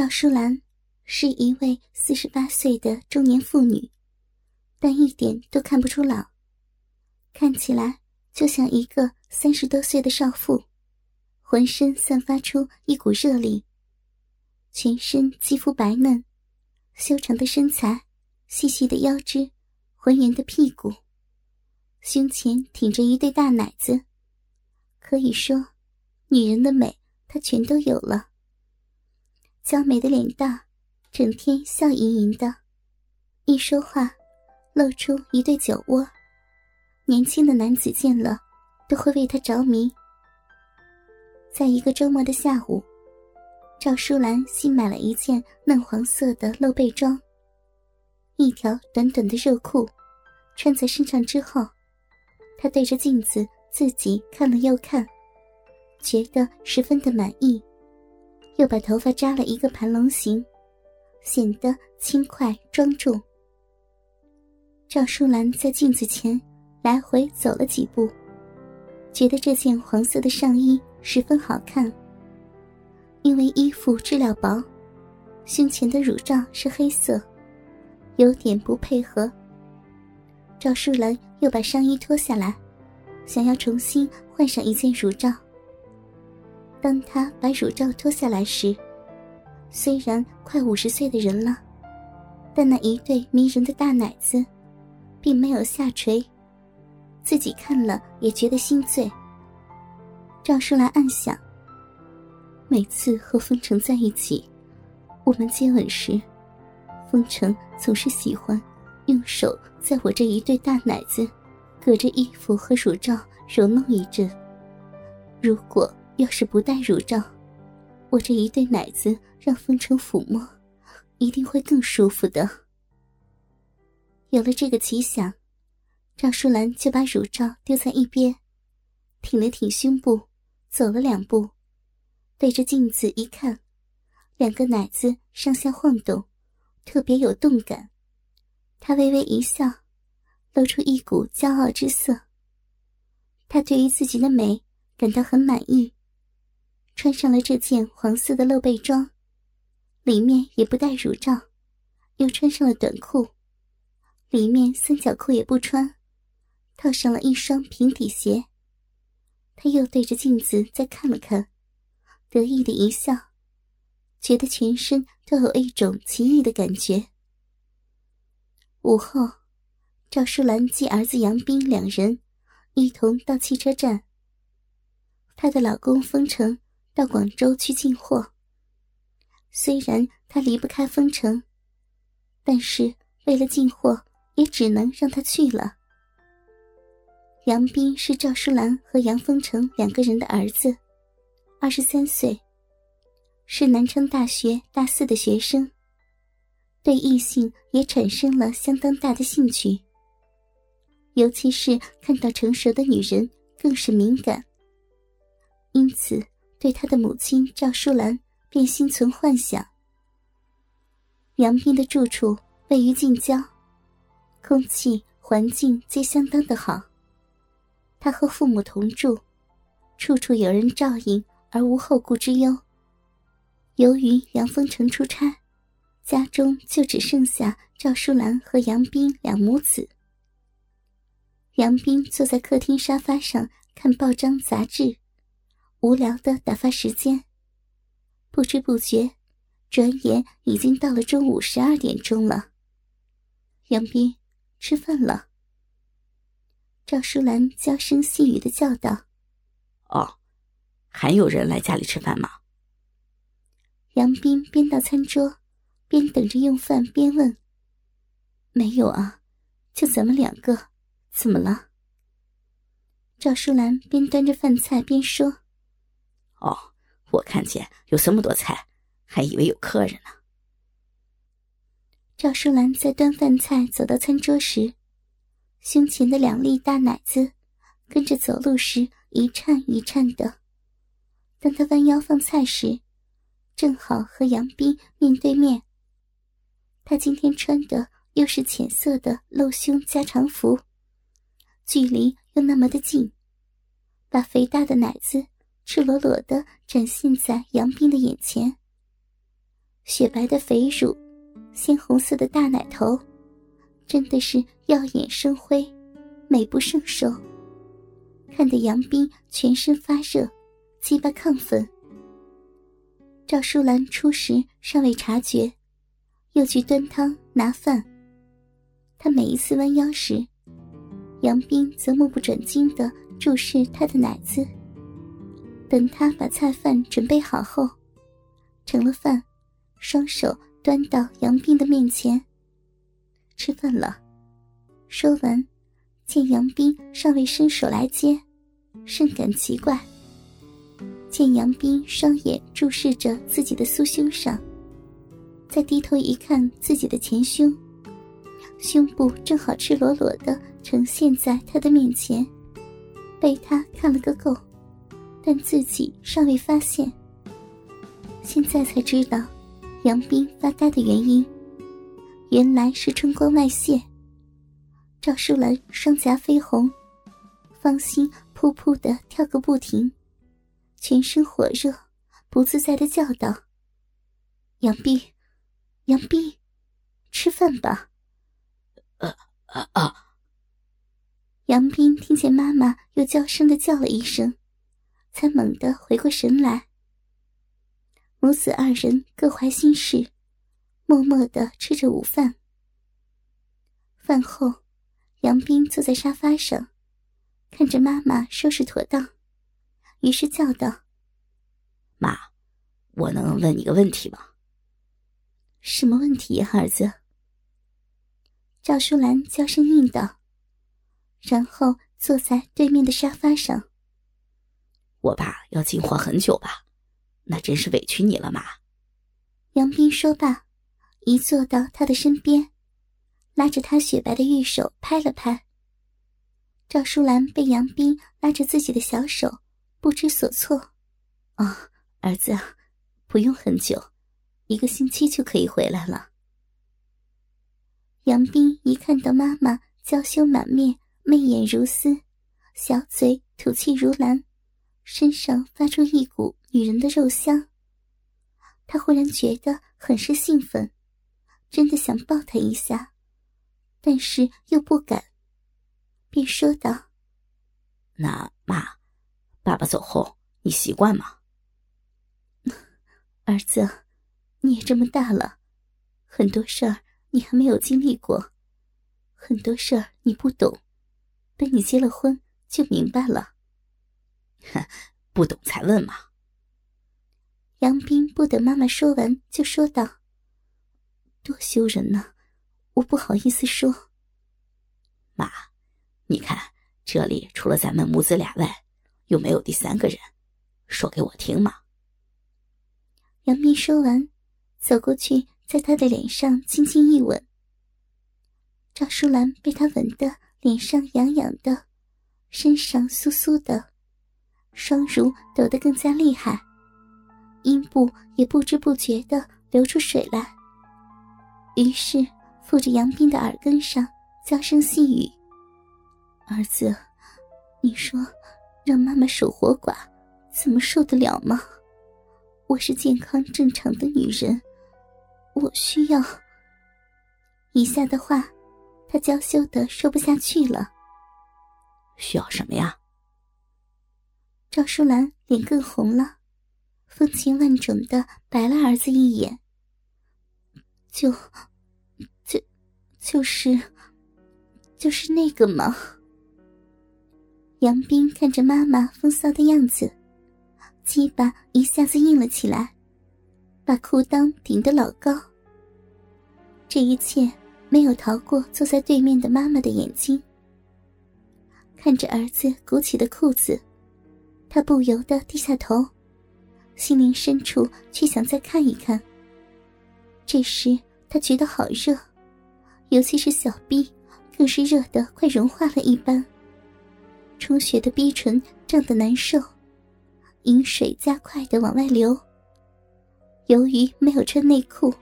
赵淑兰是一位四十八岁的中年妇女，但一点都看不出老，看起来就像一个三十多岁的少妇，浑身散发出一股热力，全身肌肤白嫩，修长的身材，细细的腰肢，浑圆的屁股，胸前挺着一对大奶子，可以说，女人的美她全都有了。娇美的脸蛋，整天笑盈盈的，一说话，露出一对酒窝。年轻的男子见了，都会为她着迷。在一个周末的下午，赵淑兰新买了一件嫩黄色的露背装，一条短短的热裤，穿在身上之后，她对着镜子自己看了又看，觉得十分的满意。又把头发扎了一个盘龙形，显得轻快庄重。赵淑兰在镜子前来回走了几步，觉得这件黄色的上衣十分好看。因为衣服质量薄，胸前的乳罩是黑色，有点不配合。赵淑兰又把上衣脱下来，想要重新换上一件乳罩。当他把乳罩脱下来时，虽然快五十岁的人了，但那一对迷人的大奶子，并没有下垂，自己看了也觉得心醉。赵淑兰暗想：每次和风尘在一起，我们接吻时，风尘总是喜欢用手在我这一对大奶子，隔着衣服和乳罩揉弄一阵。如果……要是不戴乳罩，我这一对奶子让风尘抚摸，一定会更舒服的。有了这个奇想，赵淑兰就把乳罩丢在一边，挺了挺胸部，走了两步，对着镜子一看，两个奶子上下晃动，特别有动感。她微微一笑，露出一股骄傲之色。她对于自己的美感到很满意。穿上了这件黄色的露背装，里面也不带乳罩，又穿上了短裤，里面三角裤也不穿，套上了一双平底鞋。他又对着镜子再看了看，得意的一笑，觉得全身都有一种奇异的感觉。午后，赵淑兰接儿子杨斌两人一同到汽车站，她的老公封城。到广州去进货。虽然他离不开封城，但是为了进货，也只能让他去了。杨斌是赵淑兰和杨丰城两个人的儿子，二十三岁，是南昌大学大四的学生，对异性也产生了相当大的兴趣，尤其是看到成熟的女人，更是敏感，因此。对他的母亲赵淑兰便心存幻想。杨斌的住处位于近郊，空气环境皆相当的好。他和父母同住，处处有人照应，而无后顾之忧。由于杨丰城出差，家中就只剩下赵淑兰和杨斌两母子。杨斌坐在客厅沙发上看报章杂志。无聊的打发时间，不知不觉，转眼已经到了中午十二点钟了。杨斌，吃饭了。赵淑兰娇声细语的叫道：“哦，还有人来家里吃饭吗？”杨斌边到餐桌，边等着用饭，边问：“没有啊，就咱们两个，怎么了？”赵淑兰边端着饭菜边说。哦，我看见有这么多菜，还以为有客人呢。赵淑兰在端饭菜走到餐桌时，胸前的两粒大奶子跟着走路时一颤一颤的。当她弯腰放菜时，正好和杨斌面对面。他今天穿的又是浅色的露胸加长服，距离又那么的近，把肥大的奶子。赤裸裸的展现在杨斌的眼前，雪白的肥乳，鲜红色的大奶头，真的是耀眼生辉，美不胜收。看得杨斌全身发热，鸡巴亢奋。赵淑兰初时尚未察觉，又去端汤拿饭。她每一次弯腰时，杨斌则目不转睛地注视她的奶子。等他把菜饭准备好后，盛了饭，双手端到杨斌的面前。吃饭了。说完，见杨斌尚未伸手来接，甚感奇怪。见杨斌双眼注视着自己的酥胸上，再低头一看自己的前胸，胸部正好赤裸裸的呈现在他的面前，被他看了个够。但自己尚未发现，现在才知道，杨斌发呆的原因，原来是春光外泄。赵淑兰双颊绯红，芳心扑扑的跳个不停，全身火热，不自在的叫道：“杨斌，杨斌，吃饭吧。”“呃啊啊！”杨斌听见妈妈又娇声的叫了一声。才猛地回过神来，母子二人各怀心事，默默的吃着午饭。饭后，杨斌坐在沙发上，看着妈妈收拾妥当，于是叫道：“妈，我能问你个问题吗？”“什么问题呀，儿子？”赵淑兰娇声应道，然后坐在对面的沙发上。我爸要进货很久吧，那真是委屈你了，妈。杨斌说罢，一坐到他的身边，拉着他雪白的玉手拍了拍。赵淑兰被杨斌拉着自己的小手，不知所措。哦，儿子，不用很久，一个星期就可以回来了。杨斌一看到妈妈娇羞满面，媚眼如丝，小嘴吐气如兰。身上发出一股女人的肉香，他忽然觉得很是兴奋，真的想抱她一下，但是又不敢，便说道：“那妈，爸爸走后你习惯吗？”儿子，你也这么大了，很多事儿你还没有经历过，很多事儿你不懂，等你结了婚就明白了。哼，不懂才问嘛。杨斌不等妈妈说完，就说道：“多羞人呢，我不好意思说。”妈，你看这里除了咱们母子俩外，又没有第三个人，说给我听嘛。杨斌说完，走过去，在他的脸上轻轻一吻。赵淑兰被他吻得脸上痒痒的，身上酥酥的。双乳抖得更加厉害，阴部也不知不觉的流出水来。于是附着杨斌的耳根上，娇声细语：“儿子，你说让妈妈守活寡，怎么受得了吗？我是健康正常的女人，我需要……”以下的话，他娇羞的说不下去了。需要什么呀？赵淑兰脸更红了，风情万种的白了儿子一眼。就，就，就是，就是那个吗？杨斌看着妈妈风骚的样子，鸡巴一下子硬了起来，把裤裆顶得老高。这一切没有逃过坐在对面的妈妈的眼睛，看着儿子鼓起的裤子。他不由得低下头，心灵深处却想再看一看。这时他觉得好热，尤其是小臂，更是热得快融化了一般。充血的逼唇胀得难受，饮水加快的往外流。由于没有穿内裤，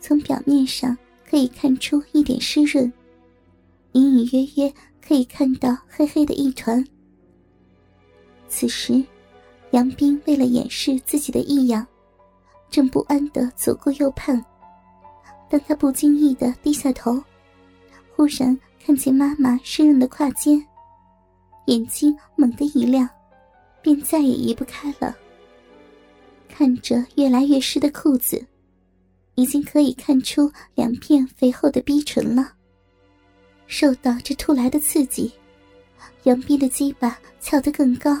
从表面上可以看出一点湿润，隐隐约约可以看到黑黑的一团。此时，杨斌为了掩饰自己的异样，正不安的左顾右盼。当他不经意的低下头，忽然看见妈妈湿润的胯间，眼睛猛地一亮，便再也移不开了。看着越来越湿的裤子，已经可以看出两片肥厚的逼唇了。受到这突来的刺激，杨斌的鸡巴翘得更高，